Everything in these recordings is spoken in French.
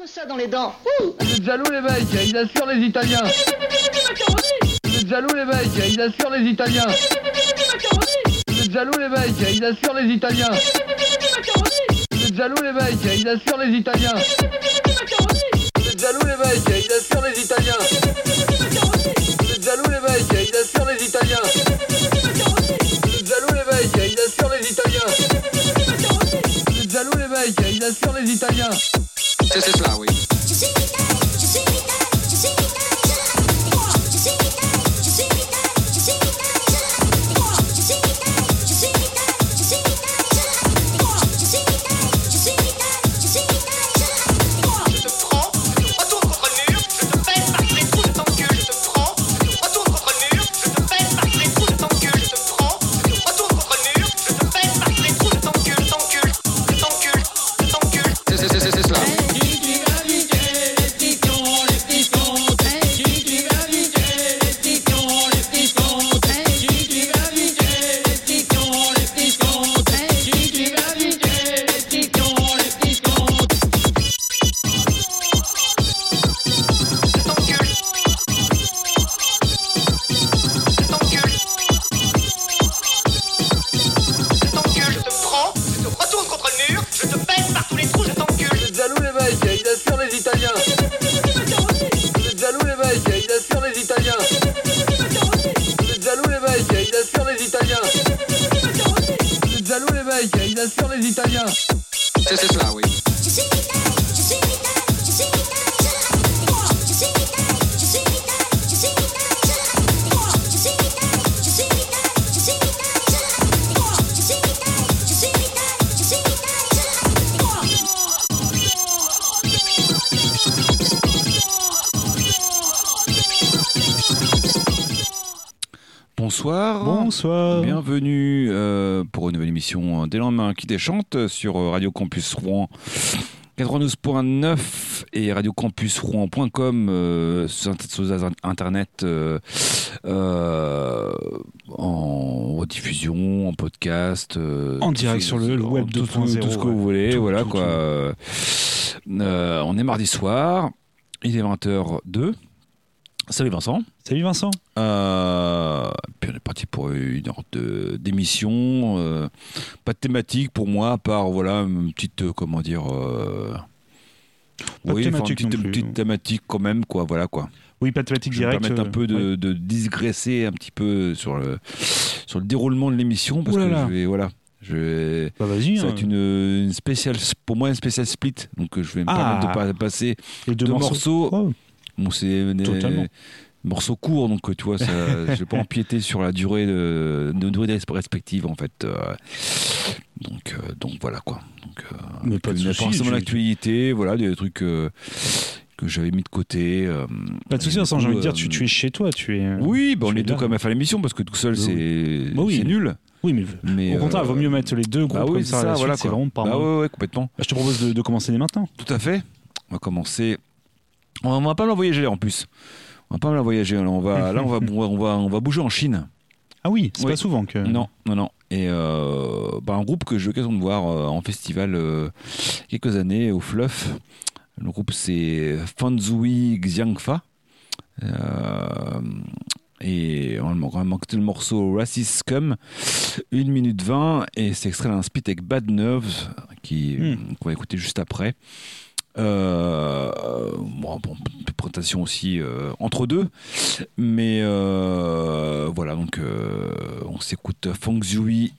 Tout ça dans les dents. Ouh Vous êtes jaloux les mecs, ils assurent les Italiens. Vous êtes jaloux les mecs, ils assurent les Italiens. Vous êtes jaloux les mecs, ils assurent les Italiens. Vous êtes jaloux les mecs, ils assurent les Italiens. Vous êtes jaloux les mecs, ils assurent les Italiens. Vous êtes jaloux les mecs, ils assurent les Italiens. Vous êtes jaloux les mecs, ils assurent les Italiens. Vous êtes jaloux les mecs, ils assurent les Italiens. This is love. Bonsoir. Bonsoir. Bienvenue euh, pour une nouvelle émission des lendemains qui déchante sur euh, Radio Campus Rouen 92.9 et radiocampusrouen.com euh, sur sur internet euh, euh, en rediffusion, en podcast, euh, En direct sur le web tout, tout- 2.0, tout ce que vous voulez, Tout, voilà quoi. Euh, euh, on est mardi soir, il est 20h02. Salut Vincent. Salut Vincent. Euh, puis on est parti pour une heure de- d'émission. euh, pas de thématique pour moi, à part voilà une petite euh, comment dire. euh, Pas de oui, enfin, thématique une petite, petite thématique quand même quoi. Voilà quoi. Oui, pas de thématique Je vais me directe. permettre un peu de, euh, ouais. de digresser un petit peu sur le sur le déroulement de l'émission parce Ouh là que je vais voilà. Je vais, Bah vas-y. ça va hein. être une, une spéciale, pour moi, une spéciale split. Donc, euh, je vais me Ah. permettre de pas passer Les deux, deux morceaux. morceaux. Oh, Bon, c'est des morceaux courts, donc tu vois, ça, je vais pas empiéter sur la durée de, de durée respective en fait. euh, donc, euh, donc voilà quoi. Donc, euh, Mais pas de une- souci, forcément je- l'actualité, voilà, des trucs que j'avais mis de côté. euh, Pas de soucis, Vincent, j'ai envie de dire, tu, tu es chez toi. Tu es. Oui, bah, on est es deux quand même à faire l'émission parce que tout seul Bah c'est Bah oui. nul. Oui, mais, Mais au contraire, euh, il vaut mieux mettre les deux groupes bah oui, comme ça. ça, voilà c'est vraiment pas Bah ouais, ouais, complètement. Bah, je te propose de, de commencer dès maintenant. Tout à fait. On va commencer. On va, pas mal voyager en plus. On va pas mal voyager. Là, on va, là, on va, on va, on va bouger en Chine. Ah oui, c'est Oui. pas souvent que. Non, non, non. Et euh, bah, un groupe que j'ai eu l'occasion de voir euh, en festival euh, quelques années au Fluff. Le groupe c'est Fanzui Xiangfa. Et on va manquer le morceau Racist Scum, 1 minute 20, et c'est extrait d'un split avec Bad Nerves, qui, Hmm. qu'on va écouter juste après. Euh, bon, bon, présentation aussi euh, entre deux, mais euh, voilà donc euh, on s'écoute Feng Zhui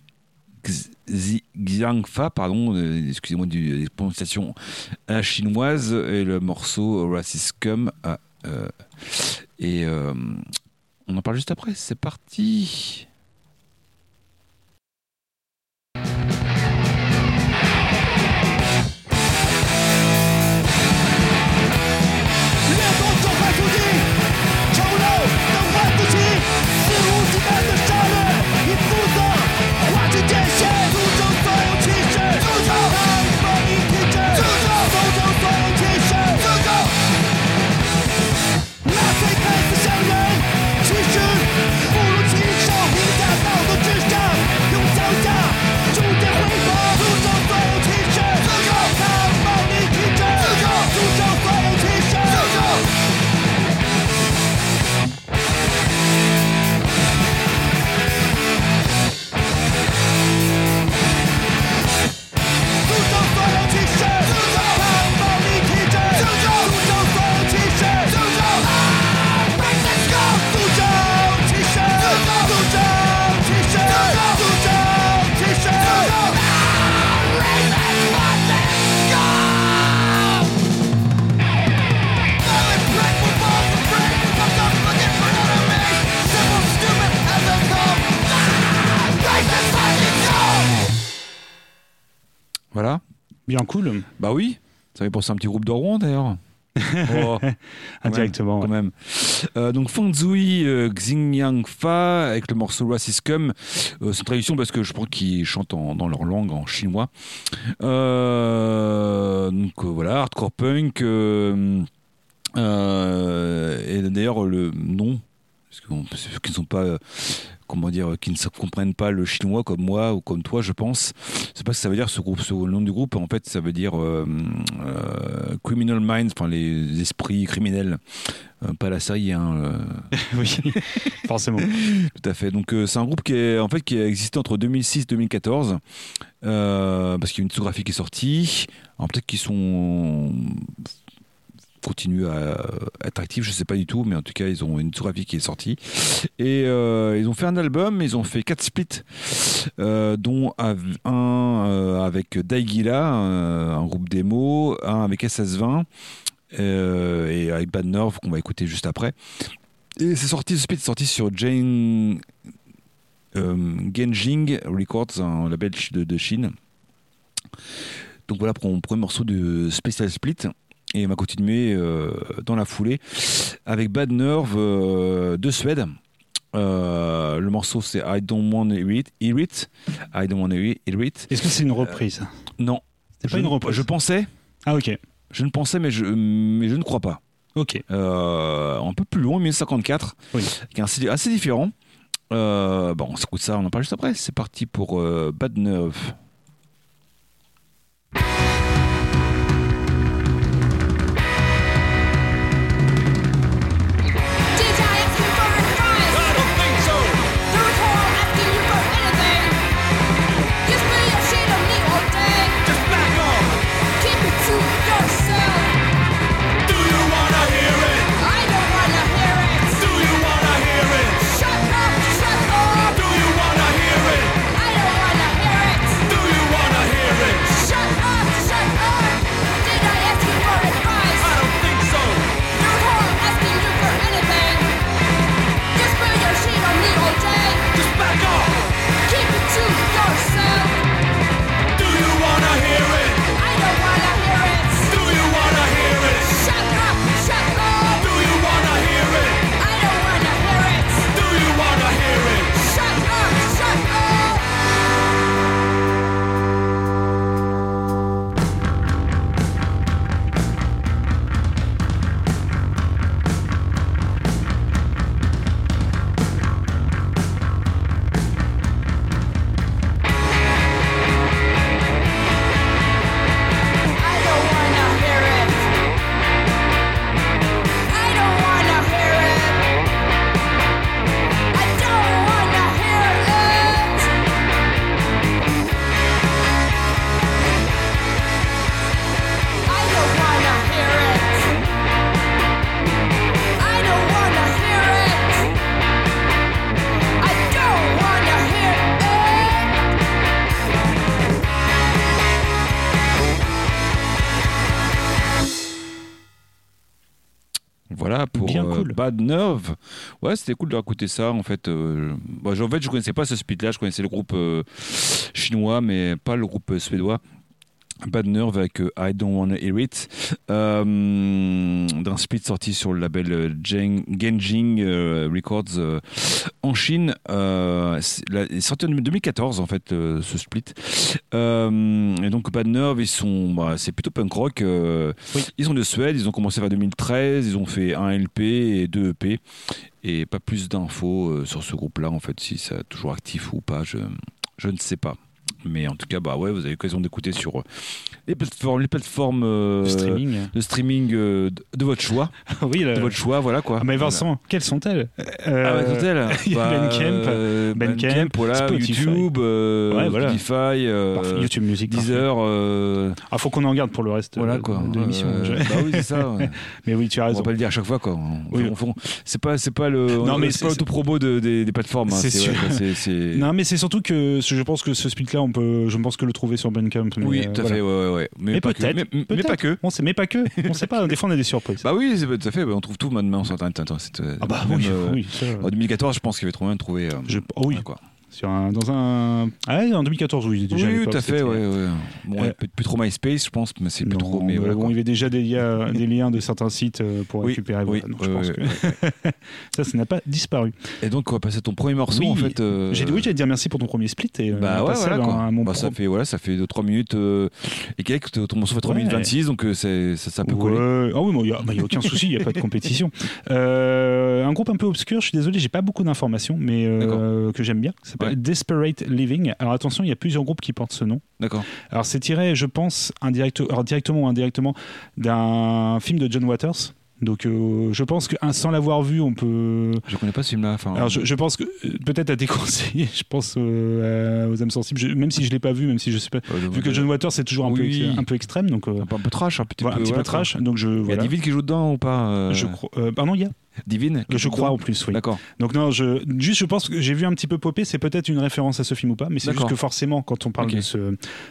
Xi- Xiangfa, pardon, euh, excusez-moi des prononciations à la chinoise, et le morceau Racist euh, et on en parle juste après, c'est parti. Bien cool. Bah oui, ça fait penser à un petit groupe de Rouen d'ailleurs. Oh, quand Indirectement. même, quand ouais. même. Euh, donc Fangzui euh, Xingyang Fa avec le morceau Racism. Euh, c'est une traduction parce que je crois qu'ils chantent en- dans leur langue en chinois. Euh, donc euh, voilà, hardcore punk. et d'ailleurs le nom, parce qu'on- ceux qui ne sont pas, comment dire, qui ne comprennent pas le chinois comme moi ou comme toi, je pense. C'est pas ce que ça veut dire ce groupe, ce, le nom du groupe. En fait, ça veut dire euh, euh, criminal minds, enfin les esprits criminels. Euh, pas la série, hein, euh, oui, forcément. tout à fait. Donc euh, c'est un groupe qui est en fait qui a existé entre 2006 et 2014 euh, parce qu'il y a une discographie qui est sortie. Alors peut-être qu'ils sont continuent à être actifs, je sais pas du tout, mais en tout cas ils ont une discographie qui est sortie et euh, ils ont fait un album, ils ont fait quatre splits, euh, dont un euh, avec Daigila, euh, un groupe démo, un avec SS20 euh, et avec Bad Nerve qu'on va écouter juste après. Et c'est sorti, ce split est sorti sur Jane euh, Genjing Records, un label de, de Chine. Donc voilà pour mon premier morceau de Special Split. Et on va continuer euh, dans la foulée avec Bad Nerve euh, de Suède. Euh, le morceau c'est I Don't Hear It. Hear it. I Don't Wanna Hear It. Est-ce que c'est une reprise? Non. C'est Je pas une ne- reprise. Je pensais, Ah, ok. je ne pensais, mais je, mais je ne crois pas. Ok. Euh, un peu plus long, 1054, Oui. qui est assez, assez différent. Bon, on s'écoute ça, on en parle juste après. C'est parti pour Bad Nerve. Bien euh, cool. Bad Nerve. Ouais, c'était cool de écouter ça. En fait, euh, bah, en fait, je connaissais pas ce split-là. Je connaissais le groupe euh, chinois, mais pas le groupe suédois. Bad Nerve avec euh, I Don't Wanna Hear It, euh, d'un split sorti sur le label euh, Gen- Genjing Records euh, en Chine. Euh, est sorti en 2014 en fait ce split. Et donc Bad Nerve, ils sont, bah, c'est plutôt punk rock. Oui. Ils sont de Suède, ils ont commencé vers 2013, ils ont fait un LP et deux EP. Et pas plus d'infos sur ce groupe-là en fait, si c'est toujours actif ou pas, je, je ne sais pas. Mais en tout cas, bah ouais, vous avez l'occasion d'écouter sur euh, les plateformes, les plateformes euh, Streaming. de streaming euh, de, de votre choix, oui, de le- votre choix, voilà quoi. Ah, mais Vincent, quelles sont-elles? Euh, Ah ouais, Total. il y a Ben Bah, Kemp, euh, Ben Kemp, voilà, Spotify. YouTube, euh, Ouais, voilà. Spotify, euh, parfait, YouTube Music. Deezer, euh, Ah, faut qu'on en garde pour le reste voilà de, quoi. de l'émission. Euh, bah oui, c'est ça. ouais. Mais oui, tu as On raison. va pas le dire à chaque fois quoi. On- Oui. on- on- c'est pas, c'est pas le, Non, mais c'est pas l'autopromo de, des, des plateformes. hein. C'est ouais, sûr. c'est- Non, mais c'est surtout que je pense que ce split-là, on peut, je pense que le trouver sur Bandcamp. mais, Oui, euh, tout à voilà. fait. Ouais, ouais, ouais. Mais, Mais pas que. peut-être, Mais, pas que. On sait, mais pas que. On sait pas. Des fois, on a des surprises. Bah oui, c'est tout à fait. Bah, on trouve tout maintenant sur Internet. Euh, ah bah même, oui, euh, oui. ça, En 2014, je pense qu'il y avait trop moyen de trouver. je- oh oui. quoi. Sur un, dans un. Ah, en 2014, oui, déjà. Oui, tout à fait, ouais, ouais. Bon, Euh, plus trop MySpace, je pense, mais c'est plus Non, trop. Mais voilà, bon, il y avait déjà des, liens- des liens de certains sites euh, pour Oui, récupérer. oui, voilà. Je pense que ça, ça n'a pas disparu. Et donc, on va passer à ton premier morceau, en fait. euh, J'ai oui, j'allais te dire merci pour ton premier split et euh, Bah ouais, voilà, quoi. mon Bah, ça fait voilà, ça fait 3 minutes euh, et quelques. Ton morceau fait 3 Ouais. minutes 26, donc euh, ça, ça peut coller. Ah oui, il n'y a, bah, a aucun souci, il n'y a pas de compétition. Un groupe un peu obscur, je suis désolé, j'ai pas beaucoup d'informations, mais que j'aime bien, Ouais. Desperate Living. Alors attention, il y a plusieurs groupes qui portent ce nom. D'accord. Alors c'est tiré, je pense, alors, directement ou indirectement d'un film de John Waters. Donc euh, je pense que sans l'avoir vu, on peut. Je connais pas ce film-là. Alors je, je pense que euh, peut-être à déconseiller, je pense euh, aux âmes sensibles, Je- même si je l'ai pas vu, même si je sais pas. euh, Vu que John Waters c'est toujours un, peu, Oui. ex- un peu extrême, donc euh, un peu, un peu trash, un petit voilà, peu, un petit voilà, peu trash. Donc je. Il y a. Divine qui joue dedans ou pas euh, Je crois. euh, pardon, il y a. Divine qui Je crois en plus, oui. D'accord. Donc non, je juste je pense que j'ai vu un petit peu popper, c'est peut-être une référence à ce film ou pas, mais c'est juste D'accord. que forcément quand on parle Ok. de ce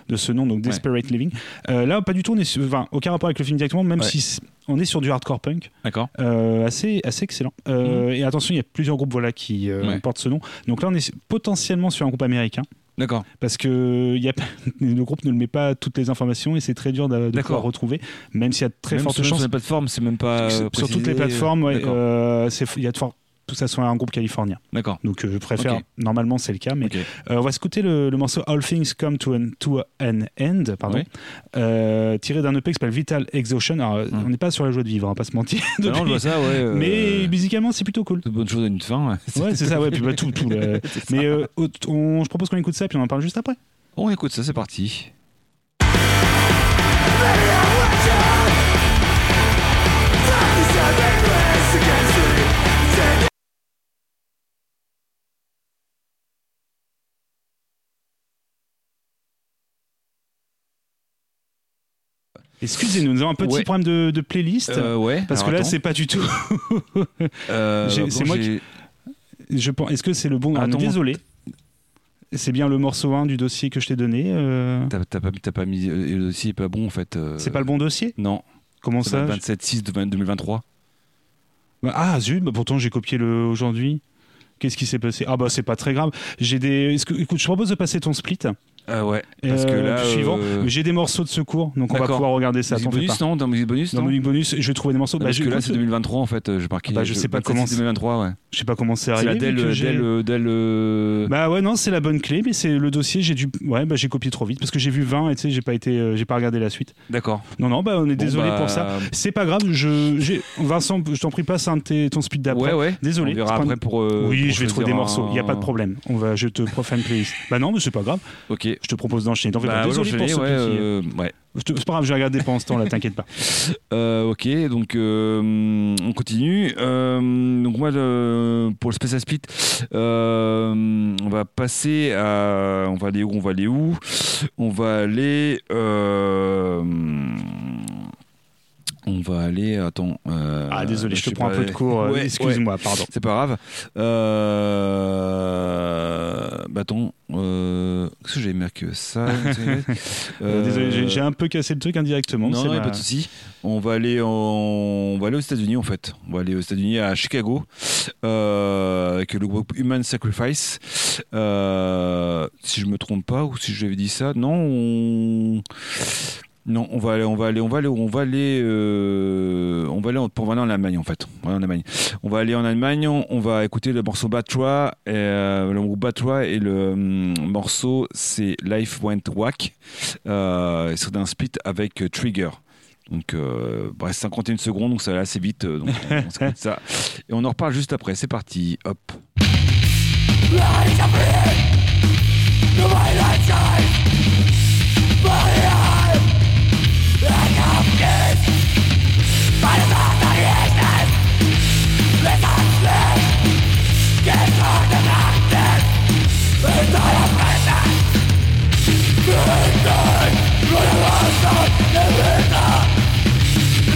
de ce nom, donc Desperate Living, euh, là pas du tout, on est sur- enfin aucun rapport avec le film directement, même Ouais. si on est sur du hardcore punk, D'accord. euh, assez assez excellent. Euh, Et attention, il y a plusieurs groupes voilà qui euh, Mhm. Ouais. portent ce nom. Donc là, on est potentiellement sur un groupe américain. D'accord. Parce que y a, le groupe ne le met pas toutes les informations et c'est très dur de, de pouvoir retrouver, même s'il y a de très Même fortes chances Sur la plateforme, c'est même pas. sur toutes les plateformes, ouais, euh, il y a de fortes que ça soit un groupe californien. D'accord. Donc euh, je préfère, normalement c'est le cas, mais euh, on va écouter le, le morceau All Things Come to an, to an End, pardon, euh, tiré d'un EP qui s'appelle Vital Exhaustion. Alors Hum. on n'est pas sur la joie de vivre, on va pas se mentir. Non, je vois ça, ouais. mais musicalement c'est plutôt cool. toute bonne chose à une fin. ouais. Ouais, c'est ça, ouais, puis bah, tout, tout. là. Mais on- je propose qu'on écoute ça, puis on en parle juste après. On écoute ça, c'est parti. Excusez-nous, nous avons un petit Ouais. problème de, de playlist. Euh, ouais. Parce que là, c'est pas du tout. Euh, bon, c'est moi j'ai- Je pense. Est-ce que c'est le bon? Ah, Attends. Désolé. C'est bien le morceau 1 du dossier que je t'ai donné. euh, T'as pas, pas mis. euh, Le dossier est pas bon en fait. C'est pas le bon dossier? Non. Comment ça le 27-6 de 2023. Bah, Ah zut, bah pourtant j'ai copié le aujourd'hui. Qu'est-ce qui s'est passé? Ah bah c'est pas très grave. J'ai des. écoute, je propose de passer ton split. Ah ouais. Parce euh, que là. du suivant. euh, J'ai des morceaux de secours, donc on va pouvoir regarder ça. musique bonus, non Dans musique bonus, Dans non Musique bonus, je vais trouver des morceaux. Bah, Parce je, que là, c'est 2023 en fait. euh, J'ai marqué. Bah, je sais pas 27-6 comment c'est- 2023, ouais. je sais pas comment c'est C'est arrivé. la Dell. euh, Bah ouais non c'est la bonne clé mais c'est le dossier j'ai dû ouais bah j'ai copié trop vite parce que j'ai vu 20 et tu sais j'ai pas été euh, j'ai pas regardé la suite D'accord. non non bah on est désolé bah, pour ça c'est pas grave je Vincent je t'en prie passe un ton speed d'après Ouais, ouais. désolé On verra c'est après pour. euh, oui je vais trouver des morceaux il y a pas de problème on va je te profane playlist bah non mais c'est pas grave Ok. Je te propose d'enchaîner Bah, désolé pour ce ouais, petit euh, ouais. C'est pas grave je vais regarder pendant ce temps là t'inquiète pas Euh, ok, donc euh, on continue. Donc moi, le- pour le Special Split, on va passer à... On va aller où On va aller où? On va aller... euh, on va aller... Attends. euh, ah désolé je te prends un peu de cours euh, Ouais, excuse-moi pardon C'est pas grave. Euh... Bah attends. Euh... Qu'est-ce que j'ai marqué ça Euh, désolé j'ai- un peu cassé le truc indirectement non, non, ma- pas de souci. On va aller, en- on va aller aux États-Unis en fait. On va aller aux États-Unis à Chicago euh, avec le groupe Human Sacrifice. Euh, si je me trompe pas ou si j'avais dit ça, non. On... Non, on va aller, on va aller, on va aller, on va aller, euh, on va aller, en- Allemagne en fait. On va aller en Allemagne. On va écouter le morceau Batra, euh, le groupe et le hum, morceau c'est Life Went Whack. Euh, c'est d'un split avec Trigger. Donc, bref, 51 secondes, donc ça va assez vite. on, ça. Et on en reparle juste après. C'est parti. Hop.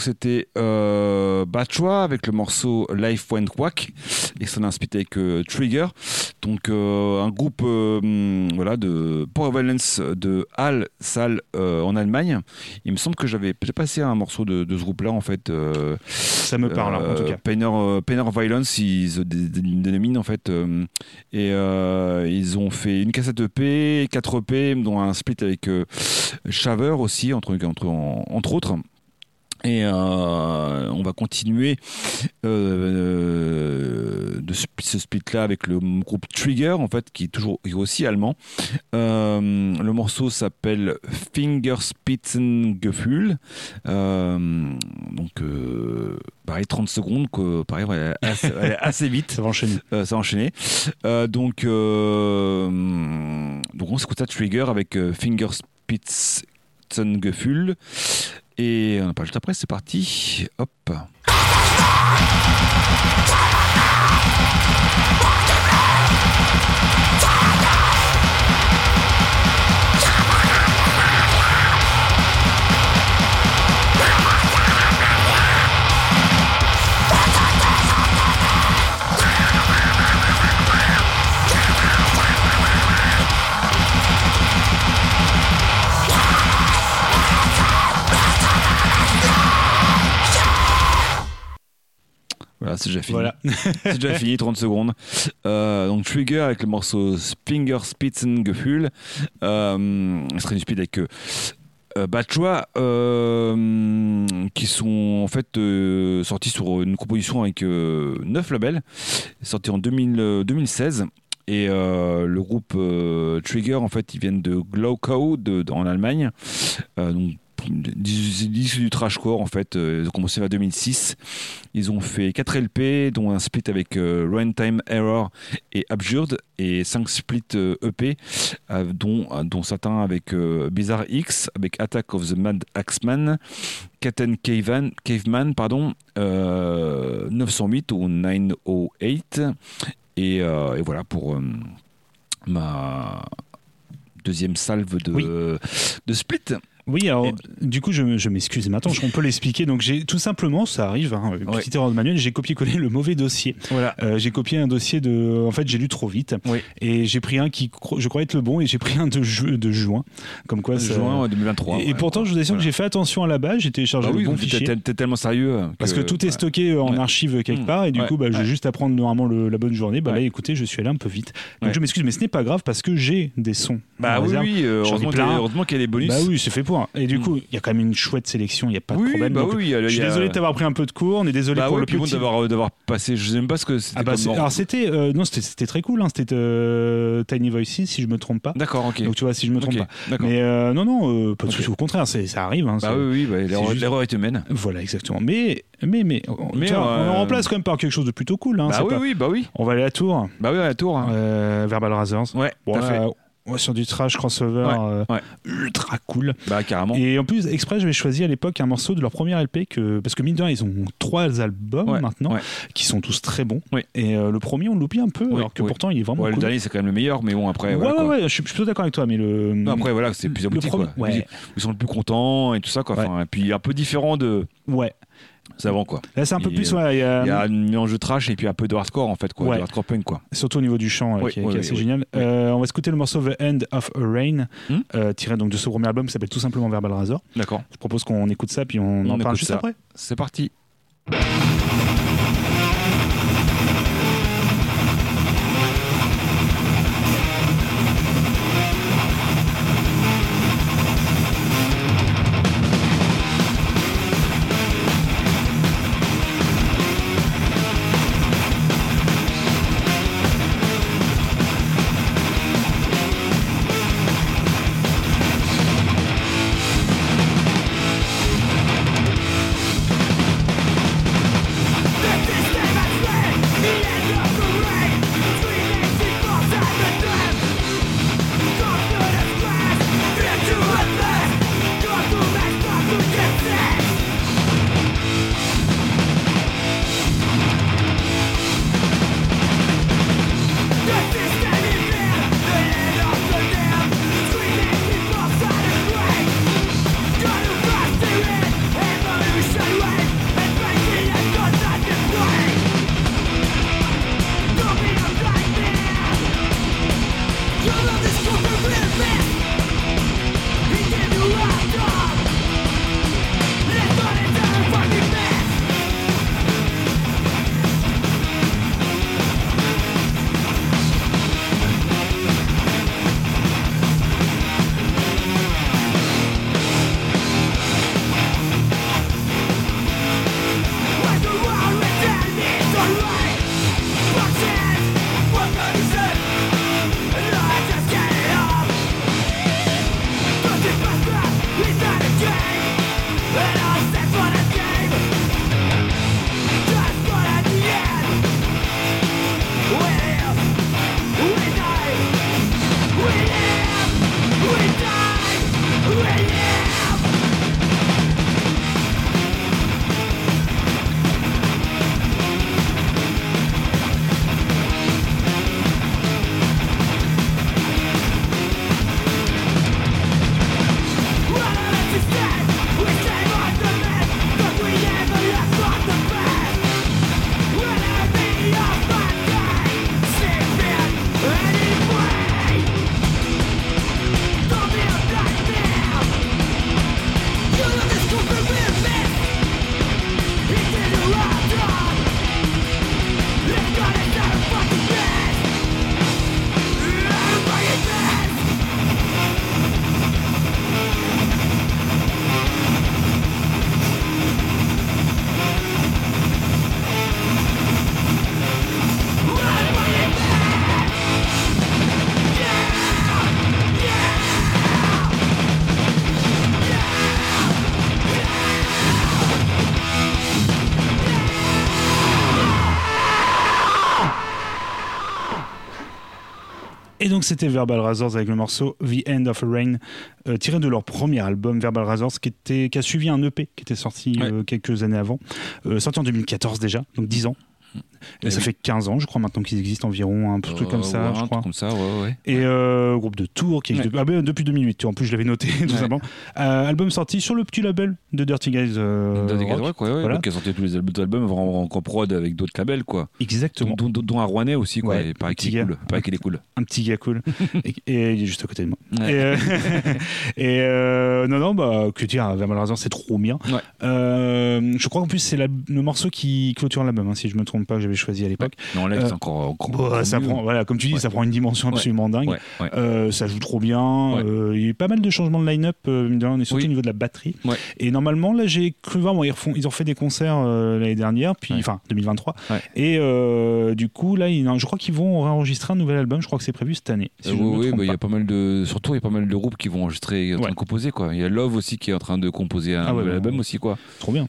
c'était euh, Bachwa avec le morceau Life Went Wack et son split avec euh, Trigger. Donc euh, un groupe hum, voilà de Power Violence de Halle, Salle en Allemagne. Il me semble que j'avais passé un morceau de, de ce groupe-là en fait. Ça me parle, hein, en tout cas. Painter, Painter Violence, ils dénominent en fait. et ils ont fait une cassette EP, 4 EP, dont un split avec Shaver aussi, entre, entre, en- entre autres. Et euh, on va continuer euh, de ce, ce split-là avec le groupe Trigger, en fait, qui est toujours qui est aussi allemand. Euh, le morceau s'appelle Fingerspitzengefühl. Euh, donc, euh, pareil, 30 secondes, que, pareil, assez, vite. Ça va enchaîner. Euh, ça a enchaîné. Euh, donc, euh, donc, on s'écoute ça Trigger avec Fingerspitzengefühl. Et on en parle juste après, c'est parti. Hop. Voilà, c'est déjà fini. Voilà. c'est déjà fini, 30 secondes. Euh, donc Trigger avec le morceau Fingerspitzengefühl. Euh, serait une speed avec euh, euh, euh, qui sont en fait euh, sortis sur une composition avec euh, 9 labels, sorti en 2000, euh, 2016. Et le groupe Trigger, en fait, ils viennent de de- en Allemagne. Donc, dis- du trashcore en fait. Euh, Ils ont commencé vers 2006. Ils ont fait 4 LP, dont un split avec euh, Runtime Error et Absurd, et 5 splits euh, EP, euh, dont, dont certains avec Bizarre X, avec Attack of the Mad Axeman, Katen Caveman, Caveman pardon, euh, 908 ou 908. Et, et voilà pour ma deuxième salve de, Oui. de split. Oui, alors Et- du coup, je, je m'excuse. Maintenant, je- on peut l'expliquer. Donc, j'ai tout simplement, ça arrive, hein, une Ouais. petite erreur de manuel, j'ai copié-collé le mauvais dossier. Voilà. Euh, j'ai copié un dossier de. En fait, j'ai lu trop vite. Oui. Et j'ai pris un qui, je croyais être le bon, et j'ai pris un de, ju- de juin. Comme quoi, ça- Juin 2023. Et, et ouais. pourtant, je vous assure que j'ai fait attention à la base. J'ai téléchargé Bah le oui, bon t'es- fichier. t'es tellement sérieux. Parce que tout est stocké en archive quelque Mmh. part et du coup bah, j'ai Ouais. juste à prendre normalement le- la bonne journée. Bah là écoutez je suis allé un peu vite. Donc je m'excuse mais ce n'est pas grave parce que j'ai des sons. Bah oui, euh, heureusement qu'il y a des bonus. Bah oui c'est fait pour. Et du Mmh. coup il y a quand même une chouette sélection, il n'y a pas de Oui, problème. bah Donc, oui, je suis a- désolé de t'avoir pris un peu de cours, on est désolé Bah pour oui, le puis bon petit. d'avoir d'avoir passé, je sais même pas ce que c'était Ah bah, comme alors c'était euh, non c'était très cool hein, c'était euh, Tiny Voices si je me trompe pas. D'accord, ok. Donc tu vois si je me trompe pas. Mais euh, non non euh, pas de Ok. souci au contraire c'est ça arrive. hein, Bah oui, oui, bah, l'erreur est humaine. Voilà exactement. Mais mais mais, on- Mais, tiens, on euh, en remplace quand même par quelque chose de plutôt cool. Hein, Bah oui, pas- oui, bah oui. On va aller à la tour. Bah oui, à la tour. hein. Euh, Verbal Razors. Ouais, Va sur du trash crossover Ouais, euh, ouais. ultra cool. Bah carrément. Et en plus, exprès, j'avais choisi à l'époque un morceau de leur premier LP que parce que mine de rien, ils ont trois albums Ouais, maintenant ouais. qui sont tous très bons. Et euh, le premier, on l'oublie un peu, alors que pourtant, il est vraiment Ouais, le cool. dernier c'est quand même le meilleur, mais bon après. ouais, voilà, ouais, ouais, je suis plutôt d'accord avec toi, mais le. Non, après voilà, c'est plus le abouti premier- quoi. ouais. Ils- Ils sont le plus contents et tout ça quoi. Enfin, et puis un peu différent de Ouais. Avant quoi. Là, c'est un peu plus. ouais, il y a- y a un mélange de trash et puis un peu de hardcore en fait quoi, Ouais. de hardcore punk quoi. surtout au niveau du chant, euh, Oui, qui, est, oui, qui est oui, assez génial. Euh, on va écouter le morceau The End of a Rain, Hmm. euh, tiré donc de ce premier album qui s'appelle tout simplement Verbal Razor. D'accord. Je propose qu'on écoute ça, puis on, On en parle juste ça. après. C'est parti. Donc c'était Verbal Razors avec le morceau The End of a Rain, euh, tiré de leur premier album Verbal Razors, qui, était, qui a suivi un EP qui était sorti Ouais. euh, quelques années avant, euh, sorti en 2014 déjà, donc 10 ans. Et ça oui. fait 15 ans, je crois, maintenant qu'ils existent environ, un truc comme Euh, ça, ouais, je crois. comme ça, ouais, ouais. Et euh, groupe de Tours qui existe ah depuis 2008, tu vois, en plus je l'avais noté tout simplement. Euh, album sorti sur le petit label de Dirty Guys. euh, Dans des Rock. Voilà. qui a sorti tous les albums, albums en, en prod avec d'autres labels, quoi. Exactement. Dont, dont, dont un Rouennais aussi, quoi. Et pareil qu'il est cool. Pareil qu'il est cool. Un petit gars cool. et, et il est juste à côté de moi. Et, et, non, non, bah, que dire, Razors, c'est trop bien. Je crois qu'en plus, c'est le morceau qui clôture l'album, hein, si je me trompe pas, que j'avais choisi à l'époque. Mais en live, Euh, c'est encore. Bon, encore ça mieux. prend, voilà, comme tu dis, Ouais. ça prend une dimension absolument dingue. Euh, ça joue trop bien. Euh, il y a eu pas mal de changements de line-up, rien, et surtout Oui. au niveau de la batterie. Et normalement, là, j'ai cru voir, bon, ils, refont- ils ont fait des concerts l'année dernière, puis enfin 2023. Ouais. Et du coup, là, ils- je crois qu'ils vont enregistrer un nouvel album. Je crois que c'est prévu cette année. Si oui, bah, il y a pas mal de. Surtout, il y a pas mal de groupes qui vont enregistrer, en train de composer, quoi. Il y a Love aussi qui est en train de composer un Ah nouvel bah, album aussi, quoi. Trop bien.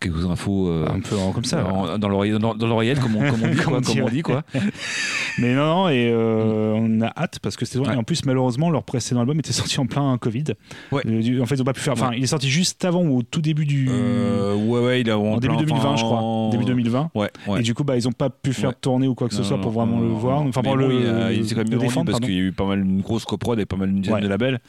Quelques infos. euh, un peu en- comme ça. en- dans l'oreillette, dans, dans l'oreillette, comme on, comme on dit, quoi, on comme dit, on ouais. dit, quoi. Mais non, non, et euh, on a hâte parce que c'était Ouais. Et en plus, malheureusement, leur précédent album était sorti en plein Covid. Ouais. Euh, en fait, ils ont pas pu faire. Enfin, Ouais. il est sorti juste avant ou au tout début du. Euh, ouais, ouais, il a en début 2020, je crois. Début 2020. Ouais, ouais. Et du coup, bah, ils ont pas pu faire tourner ou quoi que ce Non, soit non, pour vraiment non, le voir. Enfin, pour bon, le. il, s'est quand même défendre, parce qu'il y a eu pas mal une grosse coprod et pas mal une dizaine de labels.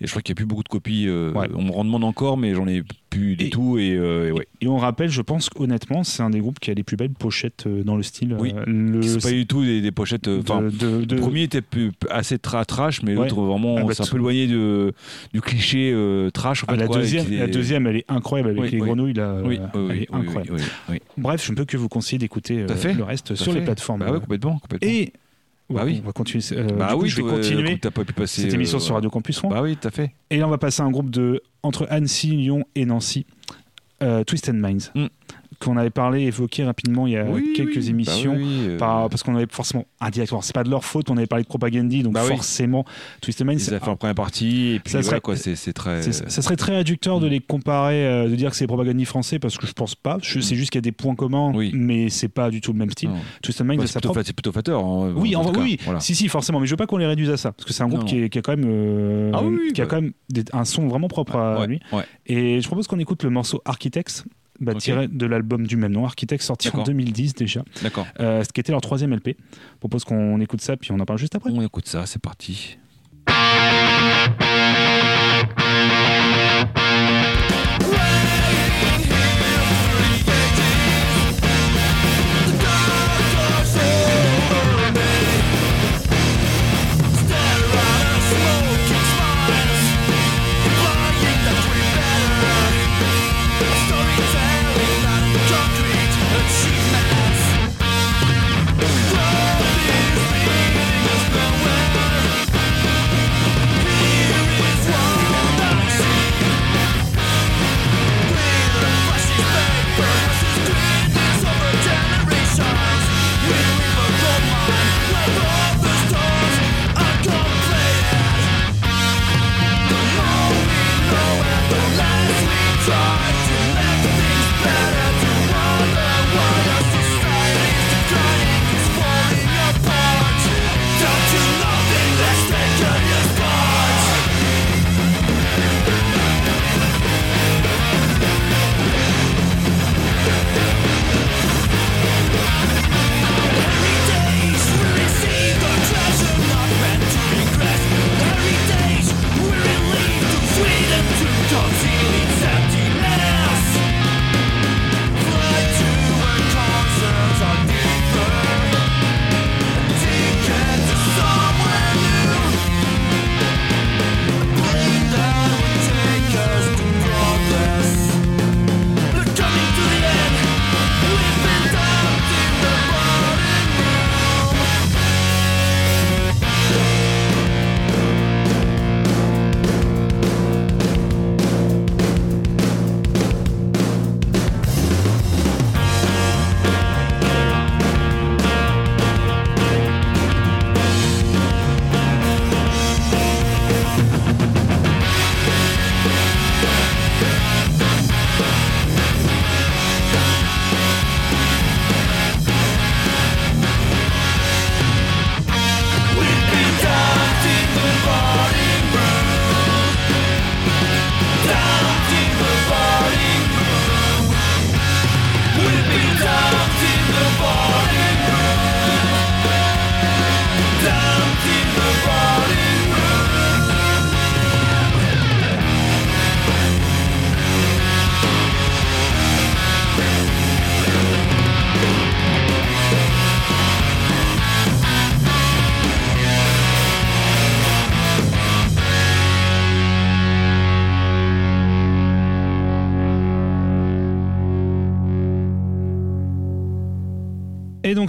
Et je crois qu'il n'y a plus beaucoup de copies. On me en demande encore, mais j'en ai plus du Et- tout. Et, euh, et ouais. Et on rappelle, je pense honnêtement, c'est un des groupes qui a les plus belles pochettes euh, dans le style. Oui. Euh, le C'est pas du tout des, des pochettes. Enfin, de, de- de- le premier était plus- assez tra trash, mais Ouais. l'autre vraiment, Ah bah, c'est un peu éloigné de, du cliché euh, trash. En Ah, fait, la, quoi, deuxième, la deuxième, elle est incroyable avec Oui, les oui. grenouilles. Là, Oui, elle est incroyable. Bref, je ne peux que vous conseiller d'écouter le reste sur les plateformes. Bah complètement. Et Bah on oui. va continuer. euh, bah coup, oui, je vais continuer t'as pas pu passer. cette émission euh, sur Radio Campus Rouen. Bah oui, tout à fait. Et là, on va passer à un groupe de entre Annecy, Lyon et Nancy, euh, Twisted Minds, Mm. Qu'on avait parlé, évoqué rapidement il y a Oui, quelques oui. émissions. Bah oui, oui, euh, Par- parce qu'on avait forcément indirectement, c'est pas de leur faute, on avait parlé de Propagandhi, donc Bah forcément, Twisted Minds, Ils avaient fait en première partie, et puis Ça voilà, serait- quoi, c'est très. ça serait très réducteur de les comparer, euh, de dire que c'est Propagandhi français, parce que je pense pas. Je- C'est juste qu'il y a des points communs, mais c'est pas du tout le même style. Non. Twisted Bah, a c'est plutôt, flatteur. hein, Oui, en en- oui, Voilà. si, si, forcément, mais je veux pas qu'on les réduise à ça, parce que c'est un groupe qui, est, qui a quand même, euh, Ah qui a bah. quand même des- un son vraiment propre à lui. Et je propose qu'on écoute le morceau Architects, bah, tiré de l'album du même nom, Architects, sorti en D'accord. 2010 déjà, D'accord. euh, ce qui était leur troisième LP. Je propose qu'on écoute ça, puis on en parle juste après. On écoute ça, c'est parti.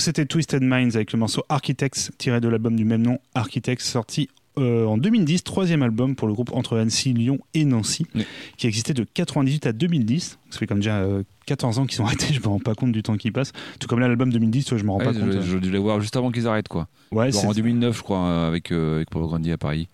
C'était Twisted Minds avec le morceau Architects tiré de l'album du même nom, Architects, sorti euh, en 2010, troisième album pour le groupe entre Annecy, Lyon et Nancy, Oui. qui a existé de 98 à 2010. Ça fait comme déjà euh, 14 ans qu'ils sont arrêtés, je me rends pas compte du temps qui passe. Tout comme là l'album 2010, tu vois, je me rends Ouais, pas compte. je, je dû les voir juste avant qu'ils arrêtent, quoi. Ouais, c'est- en 2009, je crois, euh, avec, euh, avec Paul Grandi à Paris.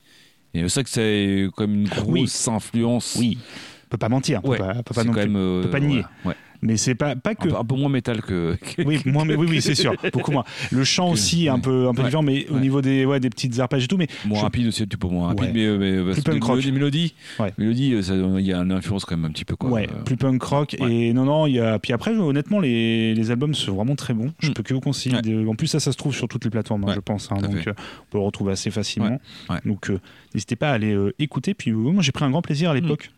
Et c'est vrai que c'est comme une grosse influence. oui, on peut pas mentir, on Ouais, peut pas, on peut pas c'est non quand plus. même. euh, peut pas nier. ouais. Mais c'est pas, pas que. Un, peu, un peu moins métal que. Oui, moi, mais oui, oui, c'est sûr, beaucoup moins. Le chant aussi un peu, un peu Ouais. différent, mais au niveau des, ouais, des petites arpèges et tout. Mais Moins je- rapide aussi, un petit peu moins rapide, mais, mais parce Plus que punk rock. des mélodies, euh, il y a une influence quand même un petit peu quoi. Ouais, Euh, plus punk rock. Et non, non, il y a. Puis après, honnêtement, les, les albums sont vraiment très bons. Je Mm. peux que vous conseiller. De- En plus, ça, ça se trouve sur toutes les plateformes, hein, je pense. hein. donc, euh, on peut le retrouver assez facilement. Donc, euh, n'hésitez pas à aller écouter. Puis, moi, j'ai pris un grand plaisir à l'époque.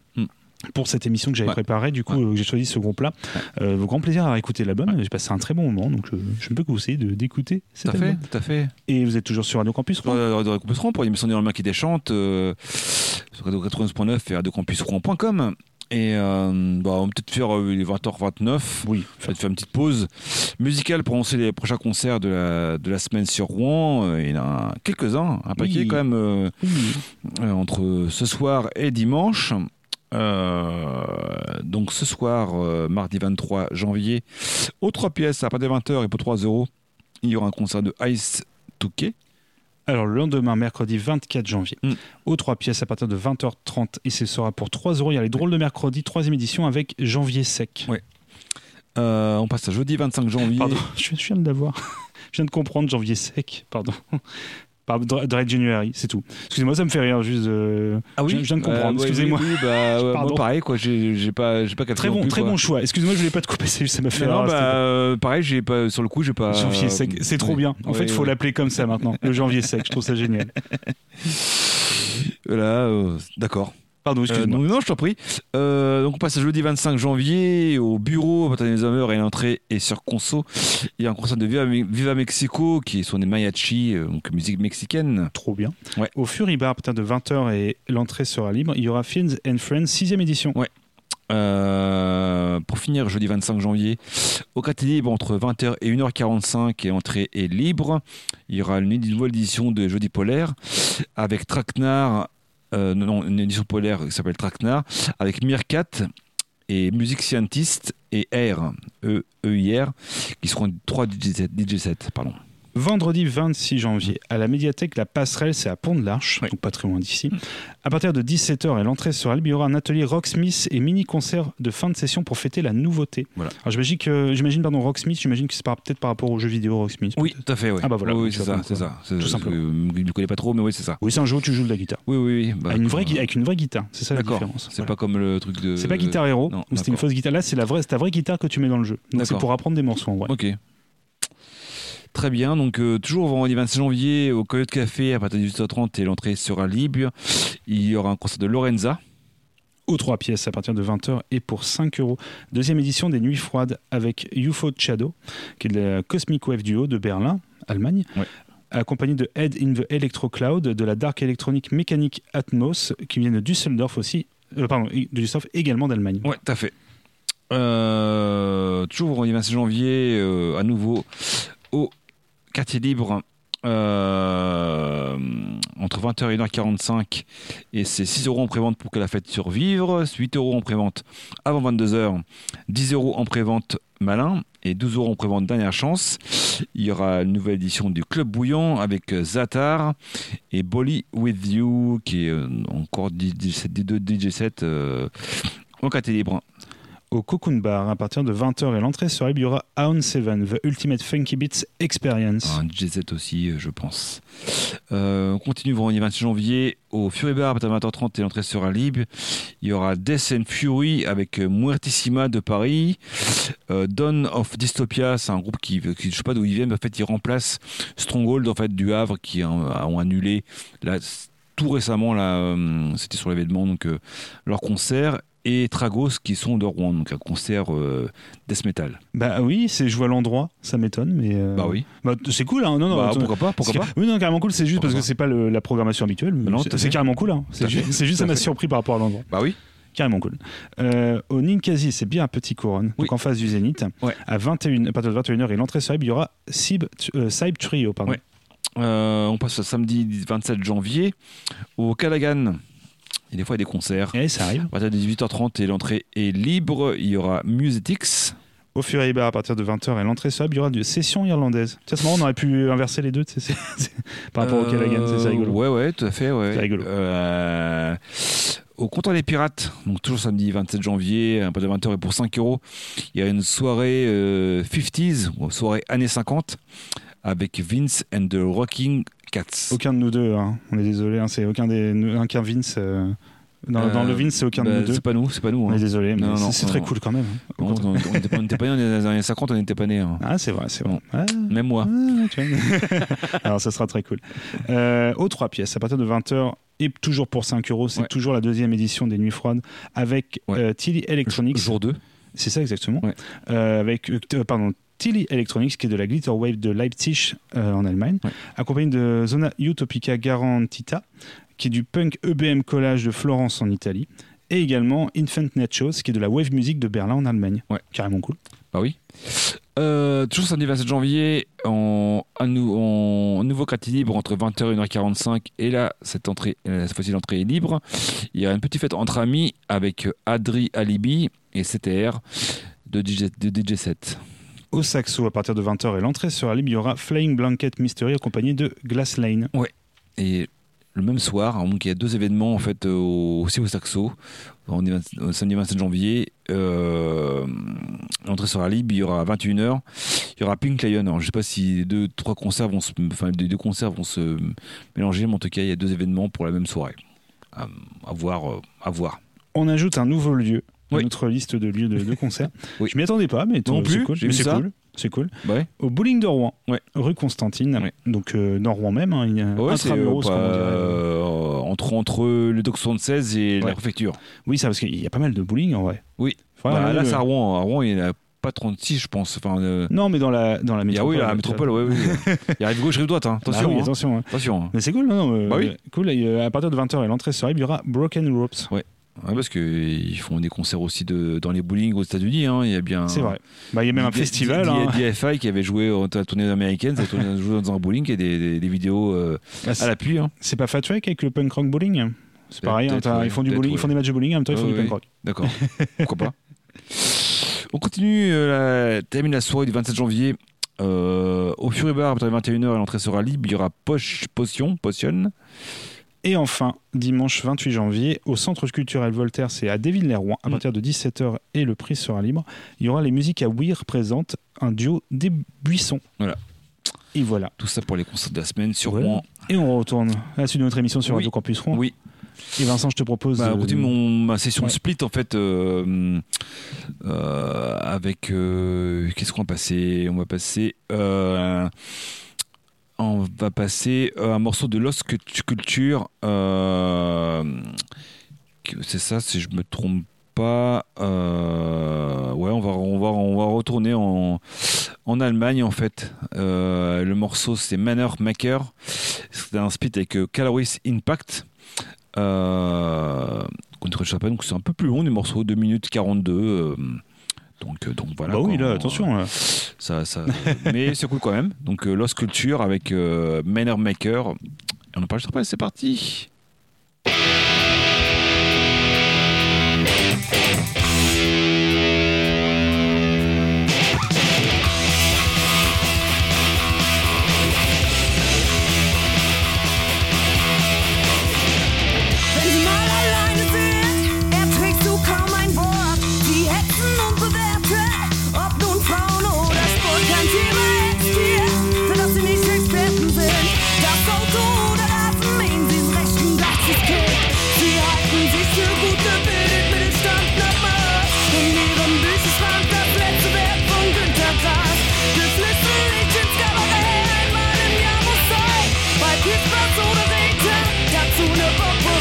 Pour cette émission que j'avais Ouais. préparée, du coup, Ouais. euh, j'ai choisi ce groupe-là. Euh, grand plaisir à écouter l'album. J'ai passé un très bon moment, donc euh, je ne peux que vous de- d'écouter Tout cet à fait, album. tout à fait. Et vous êtes toujours sur Radio Campus Rouen Sur Radio Campus Rouen pour l'émission des main qui déchante euh, sur Radio 91.9 et radiocampusrouen.com. Et euh, bah, on va peut-être faire euh, les 20h29. Oui. Je vais faire une petite pause musicale pour annoncer les prochains concerts de la, de la semaine sur Rouen. Euh, Il y en a quelques-uns, un paquet Oui. quand même, euh, Oui. euh, entre ce soir et dimanche. Euh, donc ce soir, euh, mardi 23 janvier, aux 3 pièces à partir de 20h et pour 3 euros, il y aura un concert de Ice Touquet. Alors le lendemain, mercredi 24 janvier, Mm. aux 3 pièces à partir de 20h30 et ce sera pour 3 euros. Il y a les drôles de mercredi, troisième édition avec janvier sec. Ouais. Euh, on passe à jeudi 25 janvier. Pardon, je, je viens de l'avoir. je viens de comprendre janvier sec, pardon. Dry Dry January, c'est tout. Excusez-moi, ça me fait rire, juste. euh, Ah oui, je, je viens de comprendre, Euh, ouais, excusez-moi. Oui, oui, bah, moi pareil, quoi. J'ai pas, j'ai pas Très non bon, plus, très quoi. bon choix. Excusez-moi, je voulais pas te couper, c'est juste, ça m'a fait Non, rire. bah, c'était- euh, pareil, j'ai pas sur le coup, j'ai pas. Janvier sec, c'est trop bien. En fait, ouais, il faut l'appeler comme ça maintenant. Le janvier sec, je trouve ça génial. Voilà, euh, d'accord. Pardon, Euh, excuse-moi. non, je t'en prie. Euh, donc on passe à jeudi 25 janvier au bureau, à partir des 9h et l'entrée est sur Conso. Il y a un concert de Viva, Viva Mexico qui sont des mariachis, euh, donc musique mexicaine. Trop bien. Ouais. Au Fury Bar, à partir de 20h et l'entrée sera libre, il y aura Films and Friends, 6 édition. Ouais. Euh, pour finir, jeudi 25 janvier, au quartier libre entre 20h et 1h45 et l'entrée est libre. Il y aura une nouvelle édition de Jeudi Polaire avec Traquenard, non, non, une édition polaire qui s'appelle Traquenard, avec Meerkat et Music Scientist et R, E, EIR, qui seront trois DJ DJ pardon. Vendredi 26 janvier, à la médiathèque La Passerelle, c'est à Pont de l'Arche, Ouais. donc pas très loin d'ici. À partir de 17h et l'entrée sera libre, il y aura un atelier Rocksmith et mini-concert de fin de session pour fêter la nouveauté. Voilà. Alors j'imagine que, j'imagine, pardon, Rocksmith, j'imagine que c'est par- peut-être par rapport aux jeux vidéo Rocksmith. Oui, tout à fait. Ouais. Ah bah voilà, Oui, oui, c'est ça, c'est ça. Tout simplement. euh, Je ne connais pas trop, mais oui, c'est ça. Oui, c'est un jeu où tu joues de la guitare. Oui, oui, oui. bah, avec, une vraie, comme, gui- euh, avec une vraie guitare, c'est ça la différence. C'est Voilà. pas comme le truc de. C'est pas Guitar Hero, c'était une fausse guitare. Là, c'est la vraie, c'est ta vraie guitare que tu mets dans le jeu. Donc c'est pour apprendre des morceaux en vrai. Ok. Très bien, donc euh, toujours vendredi 26 janvier au Coyote Café à partir de 18h30 et l'entrée sera libre. Il y aura un concert de Lorenza. aux trois pièces à partir de 20h et pour 5 euros. Deuxième édition des Nuits Froides avec UFO Shadow, qui est la Cosmic Wave Duo de Berlin, Allemagne. Ouais. Accompagné de Head in the Electro Cloud, de la Dark Electronic Mécanique Atmos, qui vient de Düsseldorf aussi, euh, pardon, de Düsseldorf également d'Allemagne. Ouais, tout à fait. Euh, toujours vendredi 26 janvier, euh, à nouveau au quartier libre. euh, entre 20h et 1h45 et c'est 6 euros en prévente pour que la fête survive 8 euros en prévente avant 22h 10 euros en prévente malin et 12 euros en prévente dernière chance il y aura une nouvelle édition du Club Bouillant avec euh, Zatar et Bolly With You qui est euh, encore DJ set- des deux DJ sets euh, en quartier libre Au Cocoon Bar, à partir de 20h et l'entrée sera libre, il y aura Aon 7, The Ultimate Funky Beats Experience. Un DJ7 aussi, euh, je pense. Euh, on continue vendredi 26 janvier au Fury Bar à partir de 20h30 et l'entrée sera libre. Il y aura Death and Fury avec euh, Muertissima de Paris. Euh, Dawn of Dystopia, c'est un groupe qui, qui je sais pas d'où ils viennent, mais en fait ils remplacent Stronghold en fait du Havre qui ont annulé tout récemment c'était sur l'événement donc leur concert et Tragos qui sont de Rouen donc un concert euh, death metal. Bah oui, c'est je vois l'endroit, ça m'étonne, mais. euh, Bah oui. bah, c'est cool, hein, non, non. Bah, pourquoi pas, pourquoi pas. Oui, non, carrément cool, c'est juste Pourquoi parce que c'est pas le- la programmation habituelle. Non, c'est- à carrément cool, hein. C'est à ju- juste, ça à m'a surpris par rapport à l'endroit. Bah oui. Carrément cool. Euh, au Ninkasi, c'est bien un petit couronne, Oui. donc en face du Zénith. Ouais. À, 21, à partir de 21h et l'entrée sur il y aura Sib, euh, Saib Trio. Pardon. Ouais. On passe au samedi 27 janvier au Callaghan. Et des fois, il y a des concerts. Et ça arrive. À partir de 18h30 et l'entrée est libre. Il y aura Musetics. Au Fury Bar, à partir de 20h et l'entrée Libre, il y aura une session irlandaise. Tiens, c'est marrant, on aurait pu inverser les deux tu sais, c'est- c'est- par rapport au Callaghan, c'est- c'est rigolo. Euh, Ouais, ouais, tout à fait. Ouais. C'est rigolo. Euh, au comptoir des pirates, donc toujours samedi 27 janvier, à partir de 20h et pour 5 euros, il y a une soirée euh, 50s, ou soirée années 50, avec Vince and the Rocking Cats. Aucun de nous deux, hein. on est désolé, hein, c'est aucun des, aucun Vince. euh, Dans, dans Euh, le Vince, c'est aucun de bah, nous deux. C'est pas nous, c'est pas nous. On hein. est désolé, mais Non, non, c'est- très non. cool quand même. On n'était pas, nés dans les années 50, on n'était pas nés. hein. Ah, c'est vrai, c'est vrai. Ah, Même moi. ah, tu vois. Alors, ça sera très cool. Euh, aux trois pièces, à partir de 20h, et toujours pour 5 euros, c'est Ouais. toujours la deuxième édition des Nuits Froides avec Ouais. euh, Tilly Electronics. Jour 2. C'est ça exactement. Ouais. Euh, avec, euh, pardon, Tilly Electronics, qui est de la Glitter Wave de Leipzig euh, en Allemagne, Ouais. accompagné de Zona Utopica Garantita, qui est du punk EBM collage de Florence en Italie, et également Infant Nachos, qui est de la wave music de Berlin en Allemagne. Ouais. Carrément cool. Bah oui. Euh, toujours samedi 27 janvier, en, un, nou- nouveau quartier libre entre 20h et 1h45. Et là, cette, entrée, euh, cette fois-ci, l'entrée est libre. Il y a une petite fête entre amis avec Adri Alibi et CTR de DJ, de DJ 7. Au saxo, à partir de 20h et l'entrée sera libre, il y aura Flying Blanket Mystery accompagné de Glass Lane. Et le même soir, donc il y a deux événements en fait euh, au- aussi au Saxo. On est 20 au samedi 27 janvier. Euh, L'entrée sera libre. Il y aura à 21h. Il y aura Pink Lion. Alors, je sais pas si les deux trois concerts vont se, enfin les deux concerts vont se mélanger, mais en tout cas il y a deux événements pour la même soirée. À, à voir, euh, à voir. On ajoute un nouveau lieu Oui. notre liste de lieux de, de concerts. Oui. Je m'y attendais pas, mais Non c'est plus, cool. c'est cool. C'est cool. Bah ouais. Au bowling de Rouen, Ouais. rue Constantine, Ouais. donc euh, dans Rouen même, hein, il y a Ouais, euh, intramuros, pas, comme on dirait. euh, entre entre le Doc 76 et la préfecture. Oui, ça parce qu'il y a pas mal de bowling en vrai. Oui. Bah, là, le- c'est à Rouen. À Rouen, il n'y en a pas 36, je pense. Enfin, euh, Non, mais dans la dans la il y a, métropole. oui, la métropole, ouais, oui. Il y a rive gauche, rive droite. Hein. Ah Attention. oui, hein. attention. hein. Attention. hein. Mais c'est cool, non, non euh, Bah oui. Cool. euh, à partir de 20h et l'entrée sera libre, il y aura Broken Ropes. Ouais, parce qu'ils font des concerts aussi de, dans les bowling aux États-Unis. Hein. Il y a bien. C'est vrai. Bah, il y a même un festival. D- hein. DFI qui avait joué la tournée américaine, ça a tourné- joué dans un bowling et des, des, des vidéos euh, Bah, à l'appui. Hein. c'est pas Fat Track avec le punk rock bowling? C'est pareil, hein, ouais, ils font du bowling, ils ouais. font des matchs de bowling, en même temps ils font Ouais, du punk ouais. rock. D'accord. Pourquoi pas On continue, euh, la, termine la soirée du 27 janvier. Euh, au Fury Bar, à partir de 21h, l'entrée sera libre. Il y aura Poche, Potion, Potion. Et enfin, dimanche 28 janvier, au Centre culturel Voltaire, c'est à Déville-les-Rouen, à Mm. partir de 17h et le prix sera libre. Il y aura les musiques à Weir présente un duo des buissons. Voilà. Et voilà. Tout ça pour les concerts de la semaine sur Ouais. Rouen. Et on retourne à la suite de notre émission sur Oui. Radio Campus Rouen. Oui. Et Vincent, je te propose. Bah, euh, mon, ma session ouais. split en fait euh, euh, avec euh, qu'est-ce qu'on va passer? On va passer on va passer euh, un morceau de Lost Cult- Culture. euh, c'est ça, si je me trompe pas. euh, ouais, on va on va on va retourner en en Allemagne en fait. Le morceau c'est Manor Maker. C'est un split avec Caloris Impact. Contre Chapin, donc c'est un peu plus long, des morceaux, 2 minutes 42. Euh, donc, donc voilà. Bah oui, là, attention. là. Ça, ça... Mais c'est cool quand même. Donc euh, Lost Culture avec euh, Manor Maker. Et on en parle juste après, c'est parti.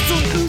Dù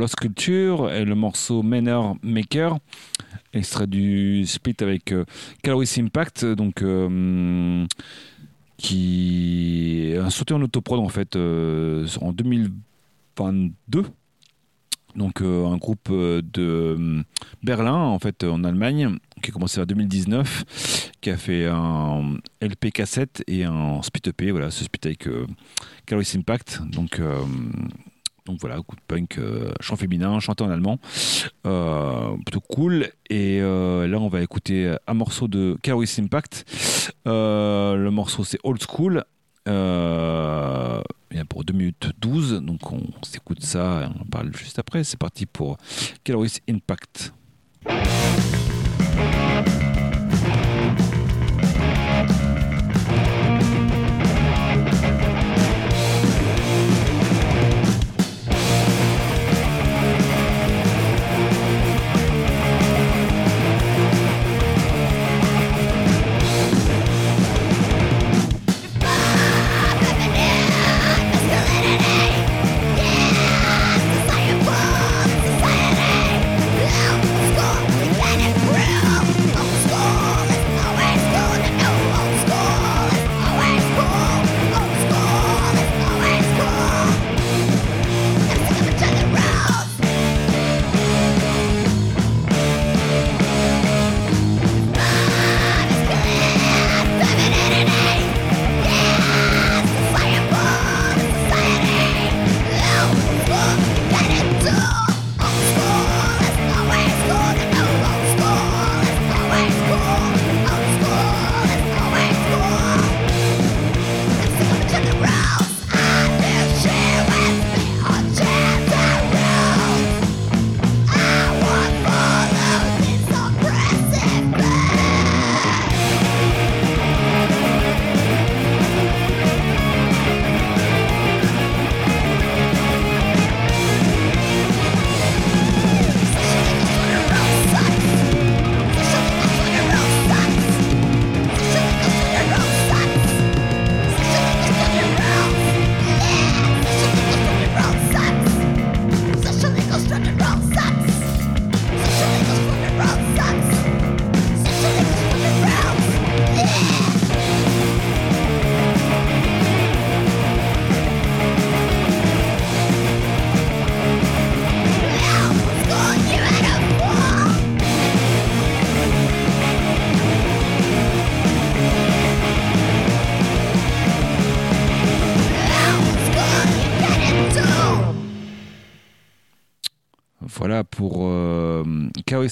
Lost Culture et le morceau Manor Maker, extrait du split avec euh, Caloris Impact, donc euh, qui a sauté en autoprod en fait euh, en 2022. Donc euh, un groupe de Berlin en fait en Allemagne qui a commencé en 2019, qui a fait un LP cassette et un split EP, voilà ce split avec Caloris Impact, donc donc voilà, coup de punk, euh, chant féminin, chanté en allemand, euh, plutôt cool. Et euh, là, on va écouter un morceau de Caloris Impact. Euh, le morceau, c'est Old School. A pour 2 minutes 12, donc on s'écoute ça et on en parle juste après. C'est parti pour Caloris Impact.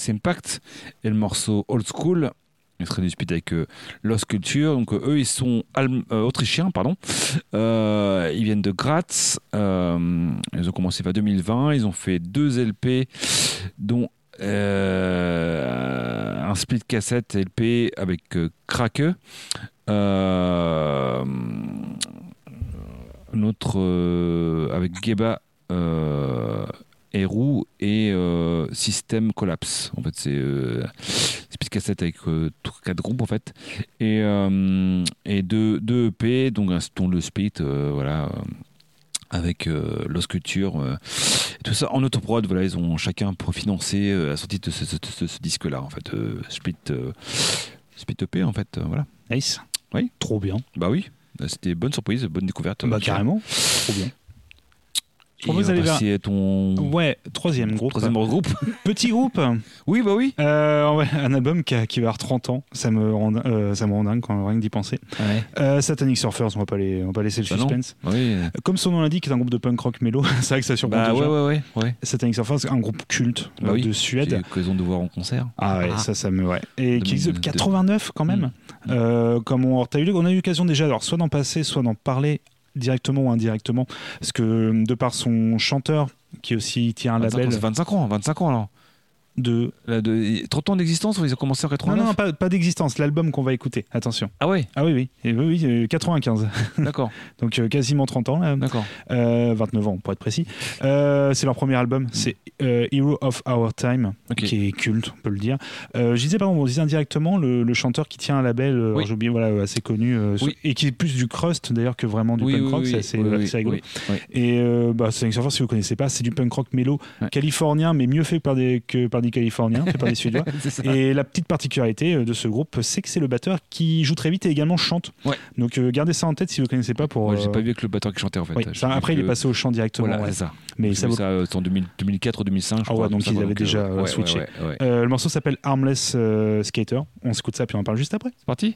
Impact et le morceau Old School. Extrait du split avec euh, Lost Culture. Donc euh, eux, ils sont euh, autrichiens, pardon. Ils viennent de Graz. Ils ont commencé vers 2020. Ils ont fait deux LP, dont un split cassette LP avec Krake. Euh, avec Geba. Eru et euh, System Collapse. En fait, c'est euh, split cassette avec euh, quatre groupes en fait et euh, et deux, deux EP dont, un- dont le split euh, voilà euh, avec euh, Lost Culture, euh, tout ça en autoprod. Voilà, ils ont chacun pour financer euh, la sortie de ce, ce- ce- ce disque-là, en fait, split, split EP, en fait, voilà. Nice. Oui. Trop bien. Bah oui, c'était bonne surprise, bonne découverte. Bah carrément. Trop bien. Et propose on va d'aller vers- ton Ouais, troisième groupe. troisième groupe. Petit groupe. oui, bah oui. Euh, ouais, un album qui, a- qui va avoir 30 ans. Ça me rend, euh, ça me rend dingue quand rien que d'y penser. Euh, Satanic Surfers, on va pas, les, on va pas laisser le Bah non. suspense. Oui. Comme son nom l'indique, c'est un groupe de punk rock mélo. c'est vrai que ça surprend Bah ouais, déjà. ouais, ouais. ouais. Satanic Surfers, c'est un groupe culte Bah oui. de J'ai eu Suède. l'occasion de voir en concert. Ah ouais, Ah. ça, ça me. Ouais. Et qui existe 2002. 89 quand même. Mm. Euh, comme on, eu, on a eu l'occasion déjà, alors soit d'en passer, soit d'en parler directement ou indirectement. Parce que de par son chanteur, qui aussi tient un 25 ans, label c'est 25 ans, 25 ans alors. De. De 30 ans d'existence, ils ont commencé en Non, 89 non, pas, pas d'existence, l'album qu'on va écouter, attention. Ah ouais, Ah oui, oui, Et oui, oui, euh, 95. d'accord, Donc euh, quasiment 30 ans, là. d'accord. Euh, 29 ans pour être précis. Euh, c'est leur premier album, c'est euh, Hero of Our Time, qui est culte, on peut le dire. Euh, je disais, pardon, on disait indirectement le, le chanteur qui tient un label, euh, Oui. alors j'ai oublié, voilà, assez connu, euh, et qui est plus du crust d'ailleurs que vraiment du punk rock, c'est assez, rigolo. Et euh, bah, Sonic Surfer, si vous connaissez pas, c'est du punk rock mélo Ouais. californien, mais mieux fait par des, que par des Californiens, fait par des Suédois. C'est. Et la petite particularité euh, de ce groupe, c'est que c'est le batteur qui joue très vite et également chante. Ouais. Donc euh, gardez ça en tête si vous ne connaissez pas pour. J'ai euh, pas vu avec le batteur qui chantait en fait. oui, après, il que- est passé au chant directement. Voilà, ouais. c'est ça. Mais J'ai ça vaut- ça euh, en 2000 2004 ou 2005. je Ah crois, donc ils va, avaient déjà, euh, ouais, switché. ouais, ouais, ouais. Euh, le morceau s'appelle Armless euh, Skater. On s'écoute ça puis on en parle juste après. C'est parti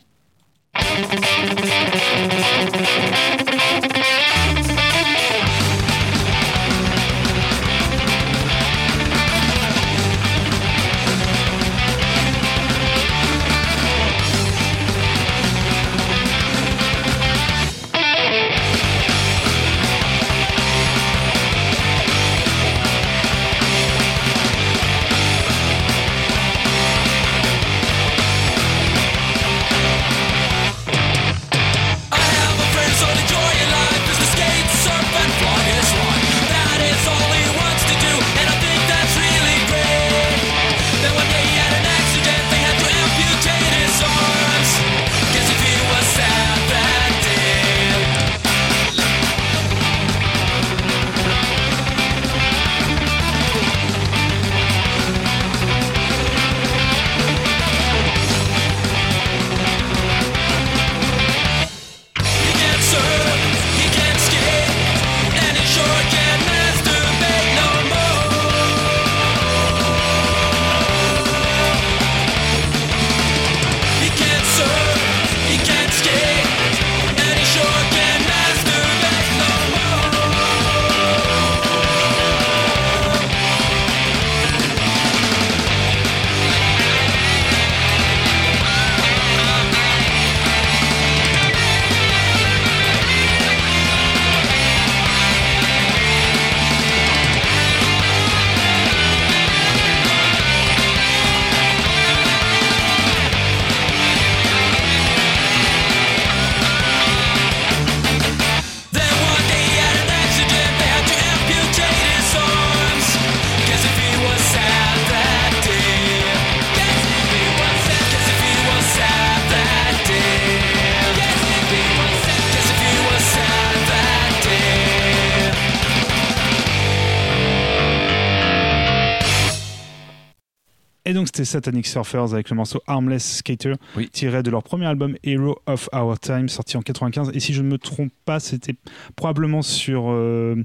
c'était Satanic Surfers avec le morceau Armless Skater, Oui. tiré de leur premier album Hero of Our Time, sorti en 95. Et si je ne me trompe pas, c'était probablement sur euh,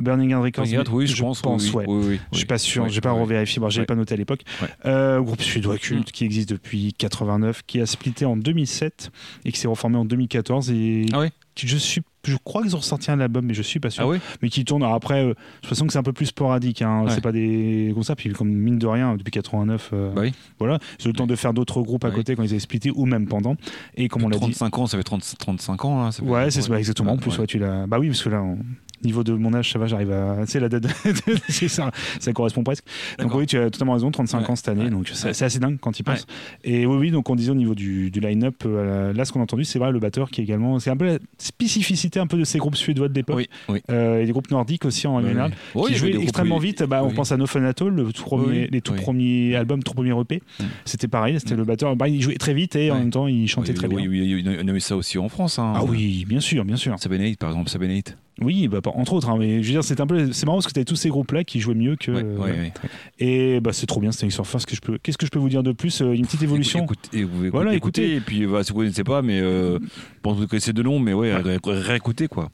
Burning Hand Records. Regarde, oui, je, pense. oui, ouais. oui, Je suis pas sûr, j'ai pas revérifié, bon, je pas noté à l'époque. Euh, groupe suédois culte qui existe depuis 89, qui a splitté en 2007 et qui s'est reformé en 2014 et Ah je suis, je crois qu'ils ont ressorti un album, mais je suis pas sûr. Ah oui Mais qui tourne. Alors après, euh, je façon que c'est un peu plus sporadique. Hein. Ouais. C'est pas des comme ça. Puis comme mine de rien, depuis 89, euh, Bah oui. voilà, ils ont eu le temps de faire d'autres groupes à Ouais. côté quand ils avaient splitté ou même pendant. Et comme on l'a dit. 35 ans, ça fait 30 35 ans. Là, fait- Ouais, c'est ça, exactement. En plus, ouais. ouais, tu l'as. Bah oui, parce que là, au niveau de mon âge, ça va, j'arrive à. C'est la date. de- c'est ça, ça correspond presque. Donc oui, tu as totalement raison, 35 Ouais. ans cette année, Ouais. donc c'est Ouais. c'est assez dingue quand il pense. Et oui, oui, donc on disait au niveau du, du line-up, euh, là, ce qu'on a entendu, c'est vrai, le batteur qui est également. C'est un peu la spécificité un peu de ces groupes suédois de l'époque. Oui, oui. Euh, et des groupes nordiques aussi en général. Oui, qui jouaient extrêmement vite. Bah, On pense à No Fun At All, le tout premier, Oui, les tout premiers albums, tout premier EP. Mm. C'était pareil, c'était le batteur. Bah, il jouait très vite et en même temps, il chantait très bien. Oui, oui, on a eu ça aussi en France. Hein. Ah oui, bien sûr, bien sûr. Sabanate, par exemple, Sabanate. Oui, bah, entre autres. hein, mais je veux dire, c'est un peu, c'est marrant parce que t'avais tous ces groupes-là qui jouaient mieux que. Ouais, euh, ouais, voilà. ouais. Et bah, c'est trop bien, Stanley Surfer. Qu'est-ce que je peux, qu'est-ce que je peux vous dire de plus Euh, Une petite évolution? Voilà, écoutez, écoutez. et puis bah, si vous connaissez pas, mais euh, bon, vous connaissez de nom, mais ouais, ré- réécoutez quoi.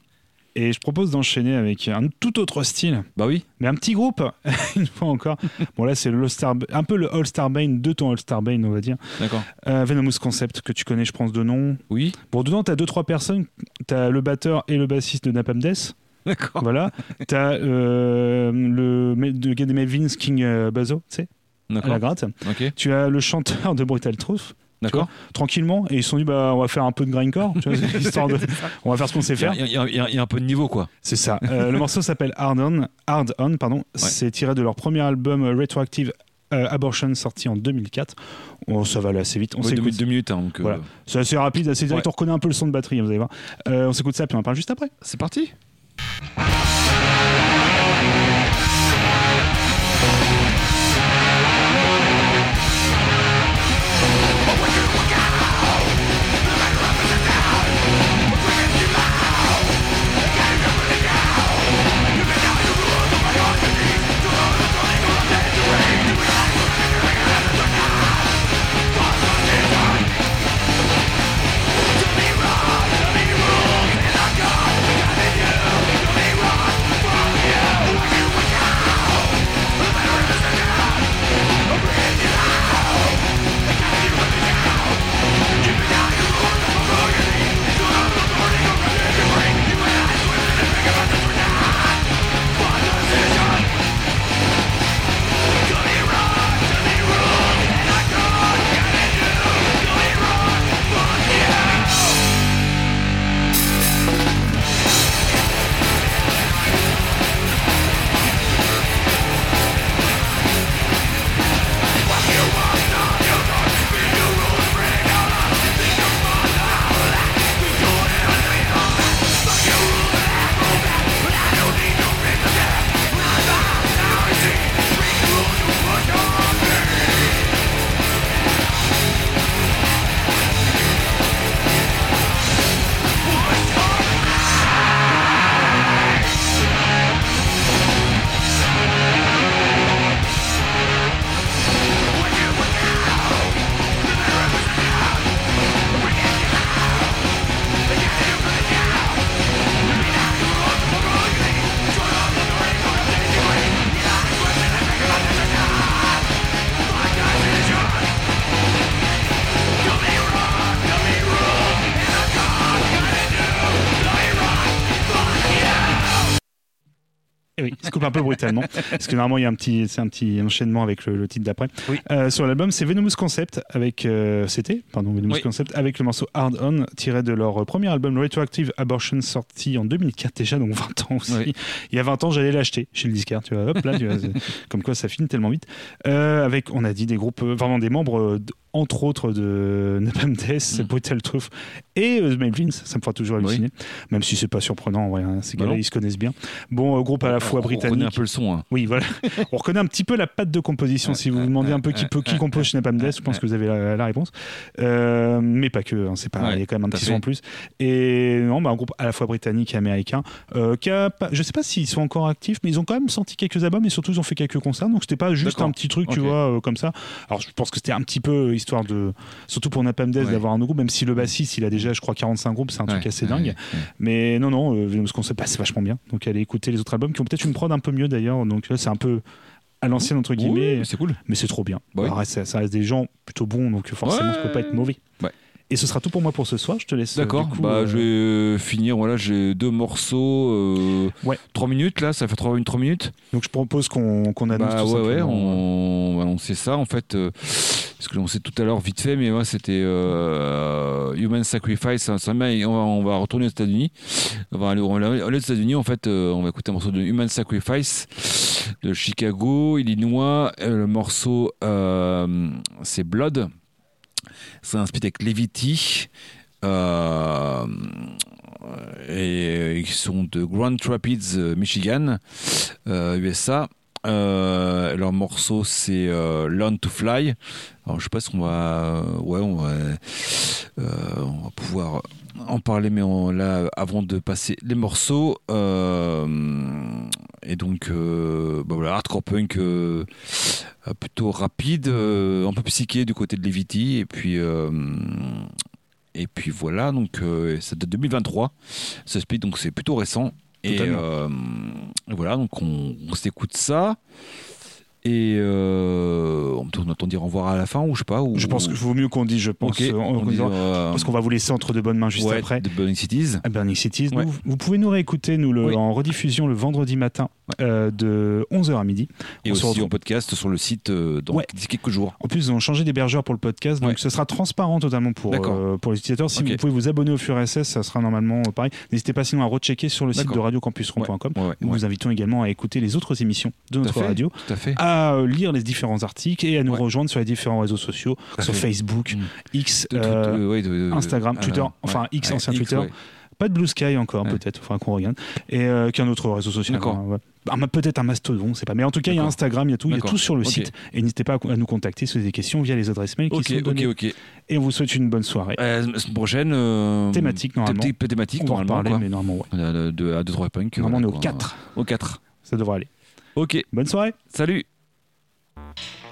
Et je propose d'enchaîner avec un tout autre style, Bah oui. mais un petit groupe, une fois encore. Bon, là, c'est un peu le All-Star Bane de ton All-Star Bane, on va dire. D'accord. Euh, Venomous Concept, que tu connais, je pense, de nom. Oui. Bon, dedans, t'as deux, trois personnes. T'as le batteur et le bassiste de Napalm Death. D'accord. Voilà. T'as euh, le, le gars des Mavins, King euh, Bazo, tu sais, à la gratte. Ok. Tu as le chanteur de Brutal Truth. D'accord. tranquillement et ils se sont dit bah on va faire un peu de grindcore tu vois, histoire de on va faire ce qu'on sait faire il y a- il y a- il y a un peu de niveau quoi. c'est ça Euh, le morceau s'appelle Hard On Hard On pardon c'est tiré de leur premier album Retroactive euh, Abortion sorti en 2004 Oh, ça va aller assez vite on Ouais, deux, s'écoute minutes- deux minutes. hein, donc, euh, Voilà. c'est assez rapide assez direct Ouais. on reconnaît un peu le son de batterie vous allez voir on s'écoute ça puis on en parle juste après C'est parti. parce que normalement il y a un petit, c'est un petit enchaînement avec le, le titre d'après. Oui. Euh, sur l'album, c'est Venomous Concept avec euh, c'était pardon Venomous Oui. Concept avec le morceau Hard On tiré de leur premier album Retroactive Abortion sorti en 2004 déjà donc 20 ans aussi. Oui. Il y a 20 ans, j'allais l'acheter chez le disquaire, tu vois. Hop là, tu vois, c'est- comme quoi ça finit tellement vite. Euh, avec on a dit des groupes vraiment des membres entre autres de Napalm Death, Mm. Brutal Truth et euh, The Melvins, ça me fera toujours Oui. halluciner, même si c'est pas surprenant, en vrai, hein, ces Bah gars-là ils se connaissent bien. Bon, euh, groupe à la fois on, on britannique. connaît un peu le son. hein. Oui, voilà. On reconnaît un petit peu la patte de composition. Si vous vous demandez un peu qui, peut, qui compose chez Napalm Death, je pense que vous avez la, la réponse. Euh, mais pas que. hein, c'est pas. Ouais, il y a quand même un petit fait. son en plus. Et non, bah, un groupe à la fois britannique et américain. euh, qui a je sais pas s'ils sont encore actifs, mais ils ont quand même sorti quelques albums et surtout ils ont fait quelques concerts. Donc c'était pas juste un petit truc, tu vois, comme ça. Alors je pense que c'était un petit peu histoire de, surtout pour Napalm Death, Ouais. d'avoir un groupe, même si le bassiste il a déjà, je crois, 45 groupes, c'est un truc assez dingue. ouais. Mais non, non, euh, Venomous Concept, bah, c'est vachement bien. Donc allez écouter les autres albums qui ont peut-être une prod un peu mieux d'ailleurs. Donc là, c'est un peu à l'ancienne entre guillemets, Oui, c'est cool. mais c'est trop bien. Bah oui. Alors, ça, ça reste des gens plutôt bons, donc forcément, ça peut pas être mauvais. Ouais. Et ce sera tout pour moi pour ce soir. Je te laisse. euh, D'accord. bah, euh, je vais euh, finir. Voilà, j'ai deux morceaux. Euh, Ouais. 3 minutes là, ça fait 3 minutes, 3 minutes. Donc je propose qu'on qu'on annonce Bah tout ouais, ouais, on va annoncer ça en fait. euh, ce que l'on sait tout à l'heure vite fait, mais ouais, c'était euh, Human Sacrifice. hein, ça on, va, on va retourner aux États-Unis. On va aller, on va aller aux États-Unis. En fait, euh, on va écouter un morceau de Human Sacrifice de Chicago, Illinois. Le morceau, euh, c'est Blood. C'est un avec Levity. Euh, et ils sont de Grand Rapids, euh, Michigan, euh, USA. Euh, leur morceau c'est euh, Learn to Fly. Alors je sais pas si on va, ouais, euh, on va pouvoir en parler, mais on- là, avant de passer les morceaux. euh, et donc, euh, bah voilà, hardcore punk euh, plutôt rapide, un peu psyché du côté de Levity. Et puis, et puis voilà, donc ça date de 2023, ce split, donc c'est plutôt récent. Et voilà, donc on, on s'écoute ça. Et euh, on on attend dire au revoir à la fin, ou je sais pas. Ou, Je pense qu'il vaut mieux qu'on dise, je pense, euh, on dit, euh, parce qu'on va vous laisser entre de bonnes mains juste ouais, après. de Burning Cities. à Burning Cities. Ouais. Nous, vous pouvez nous réécouter nous, le, Oui. en rediffusion le vendredi matin euh, de 11h à midi. Et On aussi retrouve- en podcast sur le site dans quelques jours. En plus, ils ont changé d'hébergeur pour le podcast, donc ce sera transparent totalement pour, pour les utilisateurs. Si vous pouvez vous abonner au Fur SS, ça sera normalement pareil. N'hésitez pas sinon à rechecker sur le site de radiocampusron.com. Nous vous invitons également à écouter les autres émissions de Tout à notre fait, radio, Tout à fait. à euh, lire les différents articles et à nous Ouais. rejoindre sur les différents réseaux sociaux, à sur. Facebook. X, euh, Instagram, Twitter, enfin, X, ancien Twitter. pas de Blue Sky encore, peut-être, enfin qu'on regarde, et euh, qu'un autre réseau social. Mais peut-être un mastodon, on sait pas. Mais en tout cas, il y a. Instagram, il y a tout, il y a tout sur le site. Et n'hésitez pas à, à nous contacter si vous avez des questions via les adresses mail qui Ok, sont ok, données. ok. Et on vous souhaite une bonne soirée. Euh, prochaine. euh, Thématique, normalement. thé- thé- Thématique, on va en normalement. quoi. mais normalement, ouais. De- à 2-3 punk. Normalement, on est au quoi. 4. Au 4. Ça devrait aller. Ok, Bonne soirée. salut. Thank you.